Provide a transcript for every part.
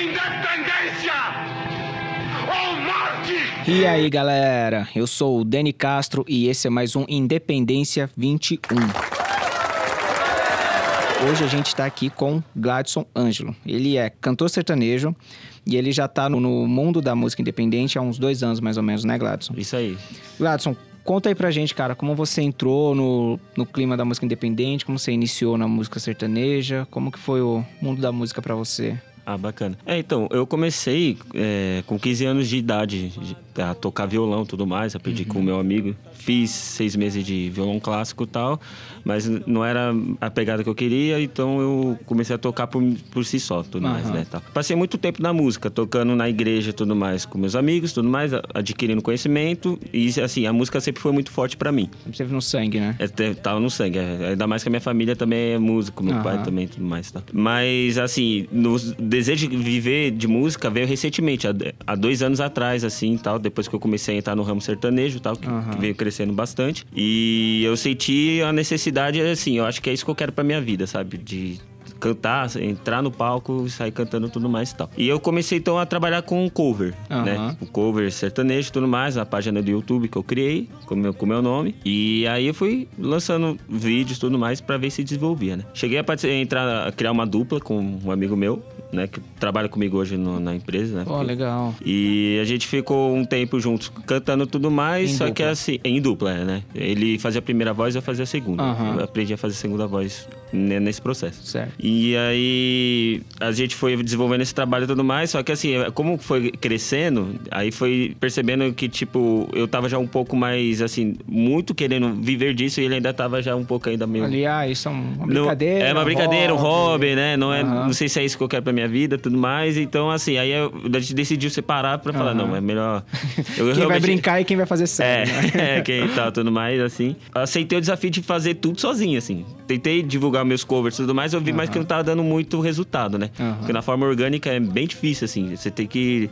Independência ou morte! E aí, galera? Eu sou o Dani Castro e esse é mais um Independência 21. Hoje a gente tá aqui com Gladson Ângelo. Ele é cantor sertanejo e ele já tá no, no mundo da música independente há uns dois anos, mais ou menos, né, Gladson? Isso aí. Gladson, conta aí pra gente, cara, como você entrou no, no clima da música independente, como você iniciou na música sertaneja, como que foi o mundo da música pra você? Ah, bacana. É, então, eu comecei é, com 15 anos de idade a tocar violão e tudo mais. Aprendi com o meu amigo. Fiz seis meses de violão clássico e tal, mas não era a pegada que eu queria, então eu comecei a tocar por, por si só, tudo mais, Aham. né? Tá. Passei muito tempo na música, tocando na igreja e tudo mais, com meus amigos, tudo mais, adquirindo conhecimento. E, assim, a música sempre foi muito forte pra mim. Sempre teve no sangue, né? É, tava no sangue. é. Ainda mais que a minha família também é músico, meu Aham. pai também e tudo mais, tá? Mas, assim, no desejo de viver de música veio recentemente, há, há dois anos atrás, assim, tal, depois que eu comecei a entrar no ramo sertanejo tal, que, Aham. que veio crescendo bastante. E eu senti a necessidade, assim, eu acho que é isso que eu quero pra minha vida, sabe? De cantar, entrar no palco e sair cantando tudo mais e tal. E eu comecei então a trabalhar com cover, Aham. né? O cover sertanejo e tudo mais, a página do YouTube que eu criei com meu, com meu nome. E aí eu fui lançando vídeos e tudo mais pra ver se desenvolvia, né? Cheguei a, partic- entrar, a criar uma dupla com um amigo meu, né? Que trabalha comigo hoje no- na empresa, né? Pô, legal. E a gente ficou um tempo juntos cantando tudo mais, Em só dupla. que assim, em dupla, né? Ele fazia a primeira voz, eu fazia a segunda. Aham. Eu aprendi a fazer a segunda voz ne- nesse processo. Certo. E aí a gente foi desenvolvendo esse trabalho e tudo mais, só que assim, como foi crescendo, aí foi percebendo que, tipo, eu tava já um pouco mais, assim, muito querendo viver disso e ele ainda tava já um pouco ainda meio. Ali, ah, isso é uma Não- brincadeira. é uma brincadeira, um hobby, né? Não, é, não sei se é isso que eu quero pra minha vida tudo mais. Então, assim, aí eu- a gente decidiu separar pra falar, Aham. não, é melhor. Eu Quem vai realmente- brincar e quem vai fazer É, sério, né? é, quem tá tudo mais, assim. Aceitei o desafio de fazer tudo sozinho, assim. Tentei divulgar meus covers e tudo mais, eu vi mais que não tava dando muito resultado, né? Aham. Porque na forma orgânica é bem difícil, assim. Você tem que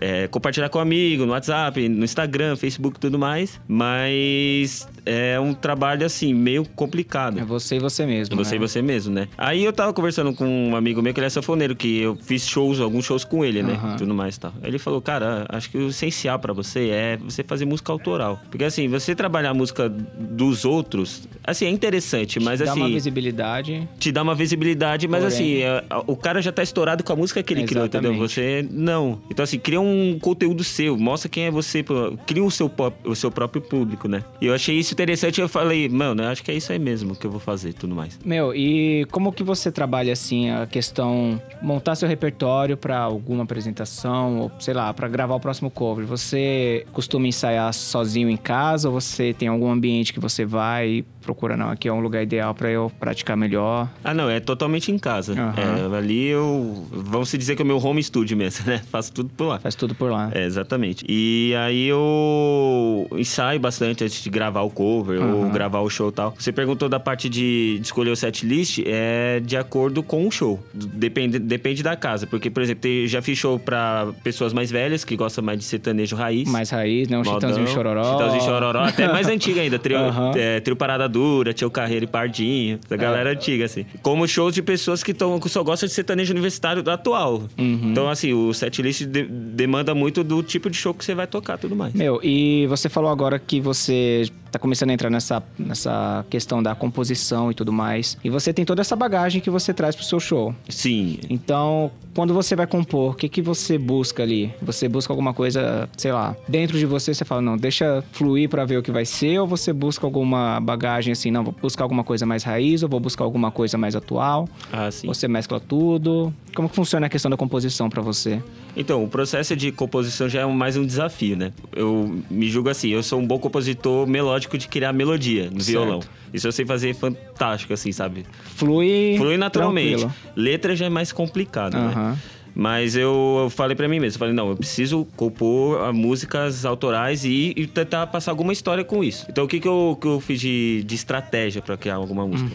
é, compartilhar com amigo, no WhatsApp, no Instagram, Facebook e tudo mais. Mas é um trabalho, assim, meio complicado. É você e você mesmo. Você né? e você mesmo, né? Aí eu tava conversando com um amigo meu que ele é sanfoneiro, que eu fiz shows, alguns shows com ele, né? Aham. Tudo mais e tal. Ele falou, cara, acho que o essencial pra você é você fazer música autoral. Porque assim, você trabalhar a música dos outros, assim, é interessante, mas Dá uma assim. visibilidade. Te dá uma visibilidade, mas Porém- assim, é, o cara já tá estourado com a música que ele criou, entendeu? Exatamente. Você não. Então, assim, cria um conteúdo seu, mostra quem é você, cria o seu, o seu próprio público, né? E eu achei isso interessante, eu falei, mano, eu acho que é isso aí mesmo que eu vou fazer e tudo mais. Meu, e como que você trabalha assim a questão montar seu repertório pra alguma apresentação ou sei lá, pra gravar o próximo cover? Você costuma ensaiar sozinho em casa ou você tem algum ambiente que você vai e procura não, aqui é um lugar ideal pra eu praticar melhor? Ah, não, é totalmente em casa. Aham. É, ali eu. Vamos se dizer que é o meu home studio mesmo, né? Faço tudo por lá. Tudo por lá. É, exatamente. E aí eu ensaio bastante antes de gravar o cover ou Aham. gravar o show e tal. Você perguntou da parte de, de escolher o set list, é de acordo com o show. Depende, depende da casa. Porque, por exemplo, já fiz show pra pessoas mais velhas que gostam mais de sertanejo raiz. Mais raiz, né? Um Modão, chitãozinho chororó. Chitãozinho chororó. Até mais antiga ainda. Trio, Aham. é, trio Parada Dura, Tio Carreira e Pardinho. Essa galera antiga, assim. Como shows de pessoas que, tão, que só gostam de sertanejo universitário atual. Uhum. Então, assim, o setlist de, demanda muito do tipo de show que você vai tocar tudo mais. Meu, e você falou agora que você tá começando a entrar nessa, nessa questão da composição e tudo mais. E você tem toda essa bagagem que você traz pro seu show. Sim. Então, quando você vai compor, o que, que você busca ali? Você busca alguma coisa, sei lá, dentro de você, você fala, não, deixa fluir pra ver o que vai ser, ou você busca alguma bagagem assim, não, vou buscar alguma coisa mais raiz, ou vou buscar alguma coisa mais atual? Ah, sim. Você mescla tudo? Como que funciona a questão da composição pra você? Então, o processo de composição já é mais um desafio, né? Eu me julgo assim, eu sou um bom compositor melódico de criar melodia no Certo. violão. Isso eu sei fazer fantástico, assim, sabe? Flui. Flui naturalmente. tranquilo. Letra já é mais complicado, né? Mas eu, falei pra mim mesmo, falei, não, eu preciso compor ah, músicas autorais e, e tentar passar alguma história com isso. Então o que, que, eu, que eu fiz de, de estratégia pra criar alguma música?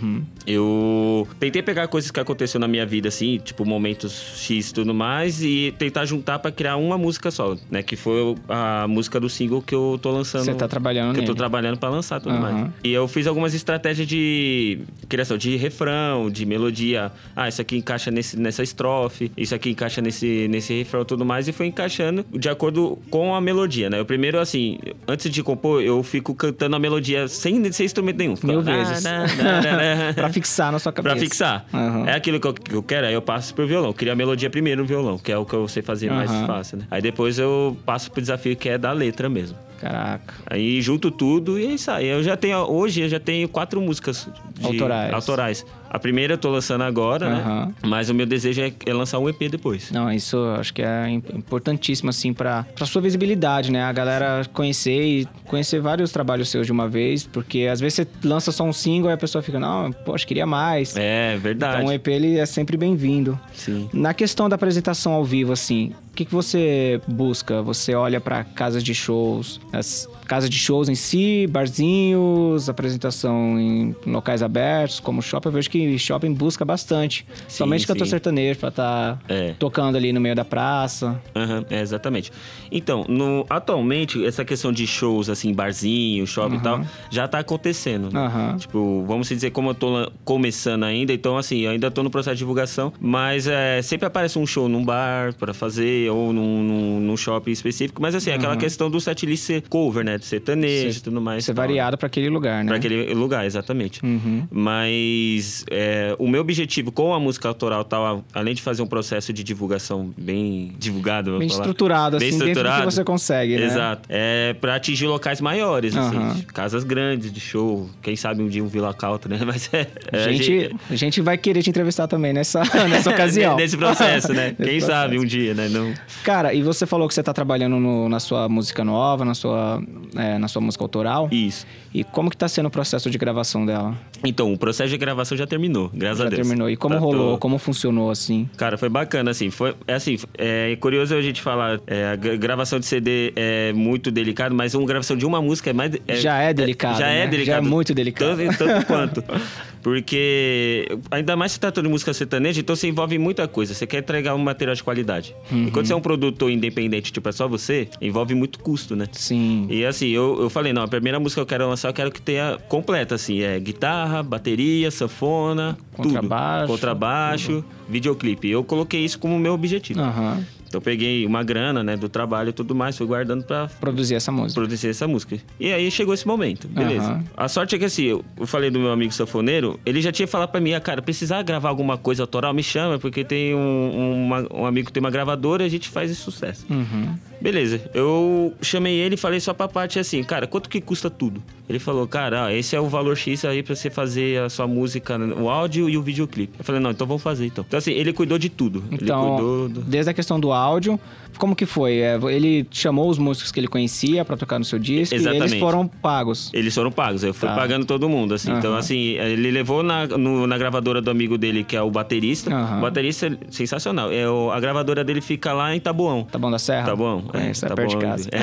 Eu tentei pegar coisas que aconteceu na minha vida, assim, tipo momentos X e tudo mais, e tentar juntar pra criar uma música só, né? Que foi a música do single que eu tô lançando. Você tá trabalhando Que eu tô nele. trabalhando pra lançar tudo Aham. mais. E eu fiz algumas estratégias de criação de refrão, de melodia. Ah, isso aqui encaixa nesse, nessa estrofe, isso aqui encaixa encaixa nesse, nesse refrão e tudo mais, e foi encaixando de acordo com a melodia, né? Eu primeiro, assim, antes de compor, eu fico cantando a melodia sem, sem instrumento nenhum. Fico, Mil "Ah, vezes. na, na, na, na". pra fixar na sua cabeça. Pra fixar. Aham. É aquilo que eu, que eu quero, aí eu passo pro violão. Queria a melodia primeiro no violão, que é o que eu sei fazer mais Aham. fácil, né? Aí depois eu passo pro desafio que é da letra mesmo. Caraca. Aí junto tudo e é isso aí. Eu já tenho, hoje eu já tenho quatro músicas Autorais. autorais. A primeira eu tô lançando agora, Aham. né? Mas o meu desejo é, é lançar um EP depois. Não, isso eu acho que é im- importantíssimo, assim, pra, pra sua visibilidade, né? A galera conhecer e conhecer vários trabalhos seus de uma vez, porque às vezes você lança só um single e a pessoa fica, não, poxa, queria mais. É, verdade. Então o EP ele é sempre bem-vindo. Sim. Na questão da apresentação ao vivo, assim, o que, que você busca? Você olha pra casas de shows, as casas de shows em si, barzinhos, apresentação em locais abertos, como shopping. Eu vejo que shopping busca bastante. Somente cantor sim. sertanejo pra estar É. tocando ali no meio da praça. Aham, é, exatamente. Então, no, atualmente, essa questão de shows, assim, barzinho, shopping e tal, já tá acontecendo. né? Aham. Tipo, vamos dizer, como eu tô começando ainda, então, assim, eu ainda tô no processo de divulgação, mas é, sempre aparece um show num bar pra fazer, ou num, num, num shopping específico, mas, assim, aquela questão do setlist ser cover, né? De sertanejo e tudo mais. Ser variado pra aquele lugar, né? Pra aquele lugar, exatamente. Uhum. Mas é, o meu objetivo com a música autoral tal, além de fazer um processo de divulgação bem divulgado, Bem falar, estruturado, bem assim, dentro do que estruturado, você consegue, né? Exato. É pra atingir locais maiores, assim, casas grandes de show. Quem sabe um dia um Vila Calta, né? Mas é. é, A gente, a gente vai querer te entrevistar também nessa, nessa ocasião. Nesse processo, né? Quem sabe processo. um dia, né? Não... Cara, e você falou que você tá trabalhando no- na sua música nova, na sua, é, na sua música autoral. Isso. E como que tá sendo o processo de gravação dela? Então, o processo de gravação já terminou, graças Já a Deus. terminou. E como Tá rolou? todo- Como funcionou, assim? Cara, foi bacana, assim. Foi, é assim, é curioso a gente falar. é, a gra- gravação de CD é muito delicado, mas uma gravação de uma música é mais. Já é delicado, Já é né? delicado. Já é muito delicado. Tanto, tanto quanto. Porque, ainda mais se trata de música sertaneja, então você envolve muita coisa. Você quer entregar um material de qualidade. Uhum. E quando você é um produtor independente, tipo, é só você, envolve muito custo, né? Sim. E assim, eu, eu falei, não, a primeira música que eu quero lançar, eu quero que tenha completa, assim, é guitarra, bateria, sanfona, Contrabaixo. tudo. Contrabaixo, videoclipe. Eu coloquei isso como meu objetivo. Aham. Então eu peguei uma grana, né, do trabalho e tudo mais, fui guardando pra Produzir essa música. produzir essa música. E aí chegou esse momento, beleza. Aham. A sorte é que assim, eu, eu falei do meu amigo sanfoneiro, ele já tinha falado pra mim, ah, cara, precisar gravar alguma coisa autoral, me chama, porque tem um, uma- um amigo que tem uma gravadora e a gente faz esse sucesso. Uhum. Beleza, eu chamei ele e falei só pra parte assim, cara, quanto que custa tudo? Ele falou, cara, ó, esse é o valor X aí pra você fazer a sua música, o áudio e o videoclipe. Eu falei, não, então vamos fazer então. Então assim, ele cuidou de tudo. ele Então, cuidou do... desde a questão do áudio, como que foi? É, ele chamou os músicos que ele conhecia pra tocar no seu disco e Exatamente. eles foram pagos. Eles foram pagos, eu fui Tá. pagando todo mundo, assim. Então, Aham. assim, ele levou na, no- na gravadora do amigo dele, que é o baterista. Aham. O baterista é sensacional. É, o- a gravadora dele fica lá em Tabuão. Tá bom da Serra? Tá bom? Conheço, é, tá perto de bom. casa. É.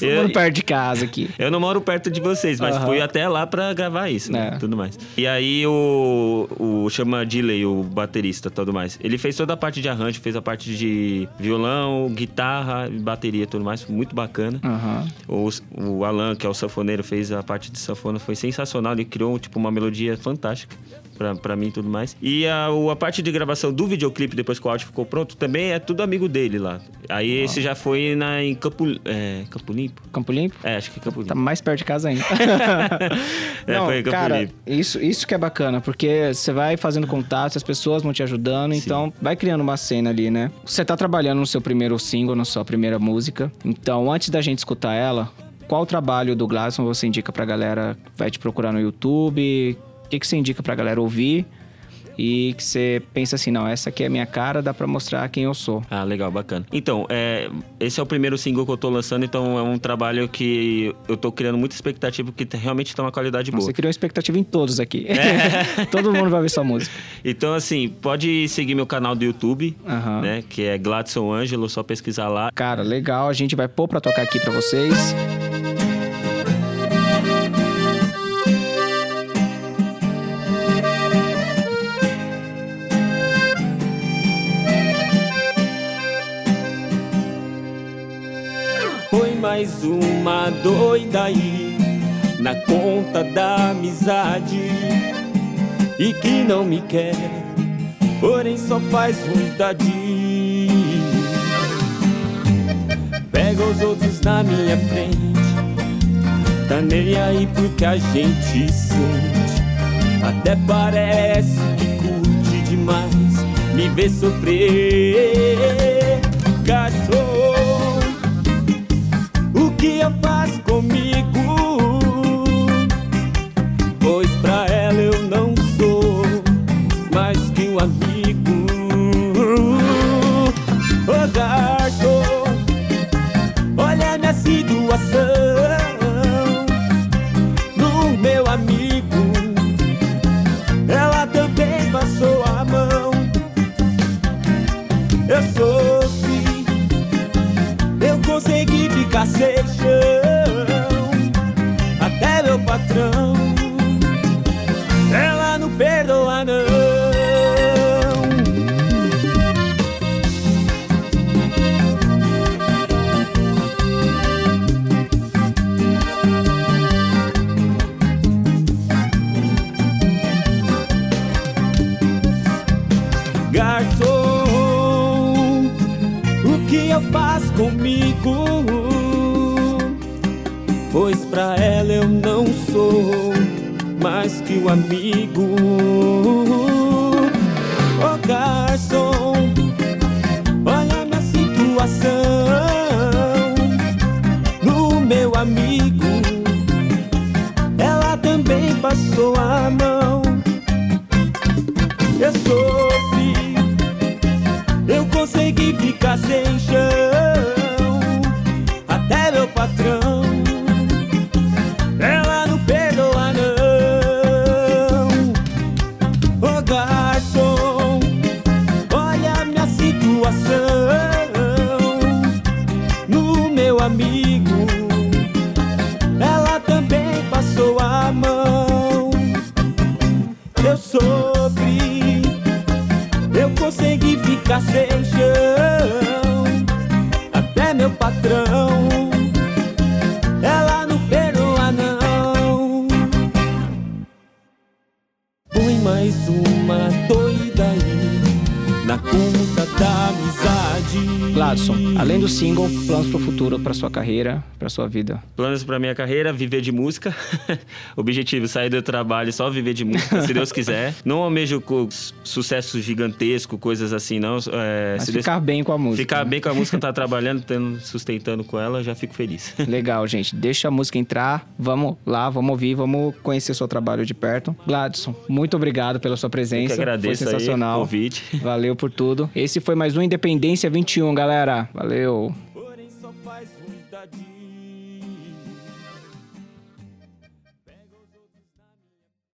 Eu- morando perto de casa aqui. Eu não moro perto de vocês, mas Aham. fui até lá pra gravar isso, né? É. Tudo mais. E aí o, o chama Diley, o baterista e tudo mais. Ele fez toda a parte de arranjo, fez a parte de violão, guitarra, bateria e tudo mais. Muito bacana. Aham. O, o Alan, que é o sanfoneiro, fez a parte de sanfona, foi sensacional. Ele criou, tipo, uma melodia fantástica pra, pra mim e tudo mais. E a, a parte de gravação do videoclipe, depois que o áudio ficou pronto, também é tudo amigo dele lá. Aí esse já foi na, em Campo, é, Campo Limpo? Campo Limpo? É, acho que é Campo Limpo. Tá mais perto de casa ainda. É, Não, foi em Campo cara, Limpo. isso, isso que é bacana, porque você vai fazendo contatos, as pessoas vão te ajudando, então vai criando uma cena ali, né? Você tá trabalhando no seu primeiro single, na sua primeira música. Então, antes da gente escutar ela, qual trabalho do Gladson você indica pra galera que vai te procurar no YouTube? O que, que você indica pra galera ouvir? E que você pensa assim, não, essa aqui é a minha cara, dá pra mostrar quem eu sou. Ah, legal, bacana. Então, é, esse é o primeiro single que eu tô lançando, então é um trabalho que eu tô criando muita expectativa, porque realmente tem uma qualidade boa. Você criou expectativa em todos aqui. Todo mundo vai ver sua música. Então, assim, pode seguir meu canal do YouTube, Aham. né? Que é Gladson Ângelo, só pesquisar lá. Cara, legal. A gente vai pôr pra tocar aqui pra vocês. doida aí na conta da amizade e que não me quer, porém só faz ruindade. Pega os outros na minha frente, tá nem aí porque a gente sente. Até parece que curte demais me ver sofrer. Gastou consegui ficar que um amigo. Ô garçom, olha minha situação. Garçom, olha minha situação. No meu amigo, ela também passou a mão. Eu sofri, eu consegui ficar sem chão. Além do single, planos pro futuro, pra sua carreira, pra sua vida. Planos pra minha carreira, viver de música. Objetivo, sair do trabalho e só viver de música, se Deus quiser. Não almejo sucesso gigantesco, coisas assim, não. É, Mas se Deus- ficar bem com a música. Ficar né? bem com a música, tá trabalhando, tendo, sustentando com ela, já fico feliz. Legal, gente. Deixa a música entrar. Vamos lá, vamos ouvir, vamos conhecer seu trabalho de perto. Gladson, muito obrigado pela sua Eu presença. que agradeço Foi aí o sensacional. convite. Valeu por tudo. Esse foi mais um Independência 21, galera. Valeu.